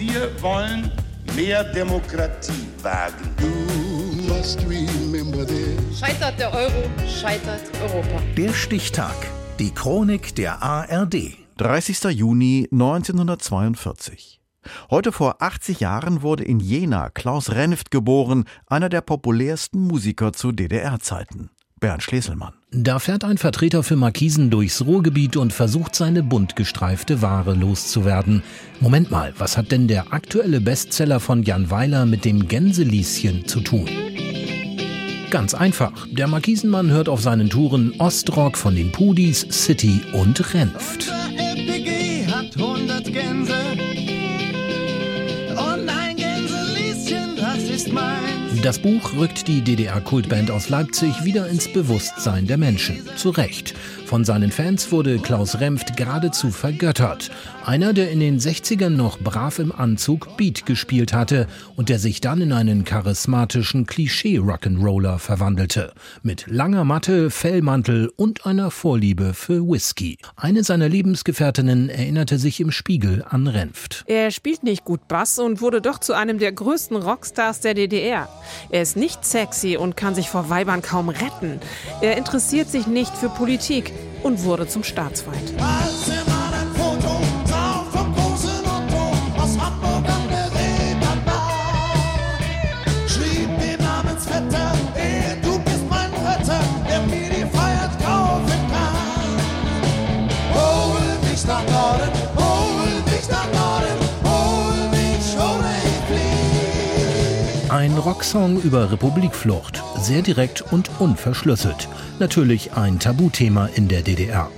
Wir wollen mehr Demokratie wagen. Scheitert der Euro, scheitert Europa. Der Stichtag. Die Chronik der ARD. 30. Juni 1942. Heute vor 80 Jahren wurde in Jena Klaus Renft geboren, einer der populärsten Musiker zu DDR-Zeiten. Bernd Schleselmann. Da fährt ein Vertreter für Markisen durchs Ruhrgebiet und versucht seine bunt gestreifte Ware loszuwerden. Moment mal, was hat denn der aktuelle Bestseller von Jan Weiler mit dem Gänselieschen zu tun? Ganz einfach. Der Markisenmann hört auf seinen Touren Ostrock von den Pudis, City und Renft. FDG hat 100 Gänse und ein Gänselieschen, das ist mein. Das Buch rückt die DDR-Kultband aus Leipzig wieder ins Bewusstsein der Menschen. Zu Recht. Von seinen Fans wurde Klaus Remft geradezu vergöttert. Einer, der in den 60ern noch brav im Anzug Beat gespielt hatte und der sich dann in einen charismatischen Klischee-Rock'n'Roller verwandelte. Mit langer Matte, Fellmantel und einer Vorliebe für Whisky. Eine seiner Lebensgefährtinnen erinnerte sich im Spiegel an Renft. Er spielt nicht gut Bass und wurde doch zu einem der größten Rockstars der DDR. Er ist nicht sexy und kann sich vor Weibern kaum retten. Er interessiert sich nicht für Politik und wurde zum Staatsfeind. Ein Rocksong über Republikflucht. Sehr direkt und unverschlüsselt. Natürlich ein Tabuthema in der DDR.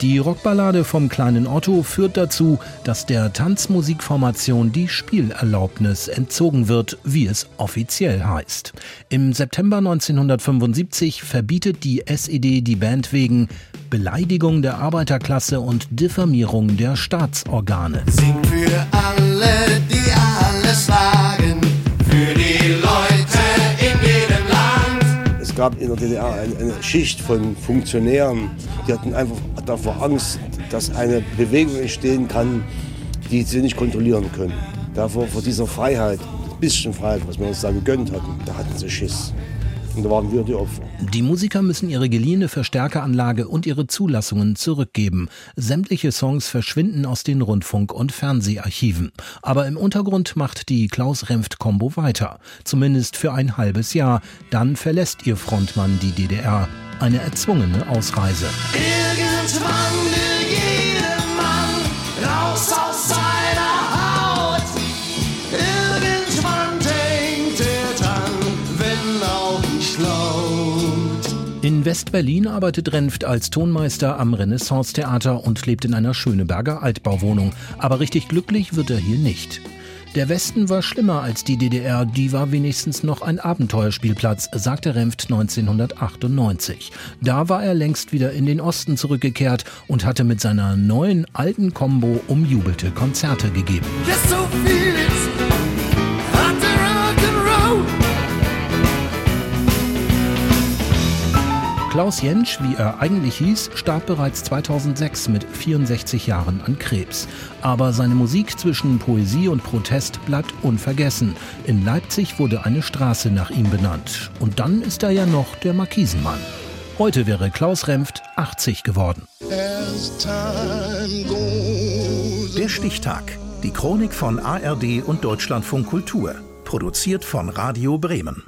Die Rockballade vom kleinen Otto führt dazu, dass der Tanzmusikformation die Spielerlaubnis entzogen wird, wie es offiziell heißt. Im September 1975 verbietet die SED die Band wegen Beleidigung der Arbeiterklasse und Diffamierung der Staatsorgane. Sing für alle, gab in der DDR eine, eine Schicht von Funktionären, die hatten einfach davor Angst, dass eine Bewegung entstehen kann, die sie nicht kontrollieren können. Davor, vor dieser Freiheit, ein bisschen Freiheit, was wir uns da gegönnt hatten, da hatten sie Schiss. Und da waren wir die Opfer. Die Musiker müssen ihre geliehene Verstärkeranlage und ihre Zulassungen zurückgeben. Sämtliche Songs verschwinden aus den Rundfunk- und Fernseharchiven. Aber im Untergrund macht die Klaus-Remft-Kombo weiter. Zumindest für ein halbes Jahr. Dann verlässt ihr Frontmann die DDR. Eine erzwungene Ausreise. Irgendwann In West-Berlin arbeitet Renft als Tonmeister am Renaissance-Theater und lebt in einer Schöneberger Altbauwohnung. Aber richtig glücklich wird er hier nicht. Der Westen war schlimmer als die DDR, die war wenigstens noch ein Abenteuerspielplatz, sagte Renft 1998. Da war er längst wieder in den Osten zurückgekehrt und hatte mit seiner neuen alten Combo umjubelte Konzerte gegeben. Just so Klaus Jentsch, wie er eigentlich hieß, starb bereits 2006 mit 64 Jahren an Krebs. Aber seine Musik zwischen Poesie und Protest bleibt unvergessen. In Leipzig wurde eine Straße nach ihm benannt. Und dann ist er ja noch der Markisenmann. Heute wäre Klaus Remft 80 geworden. Der Stichtag. Die Chronik von ARD und Deutschlandfunk Kultur. Produziert von Radio Bremen.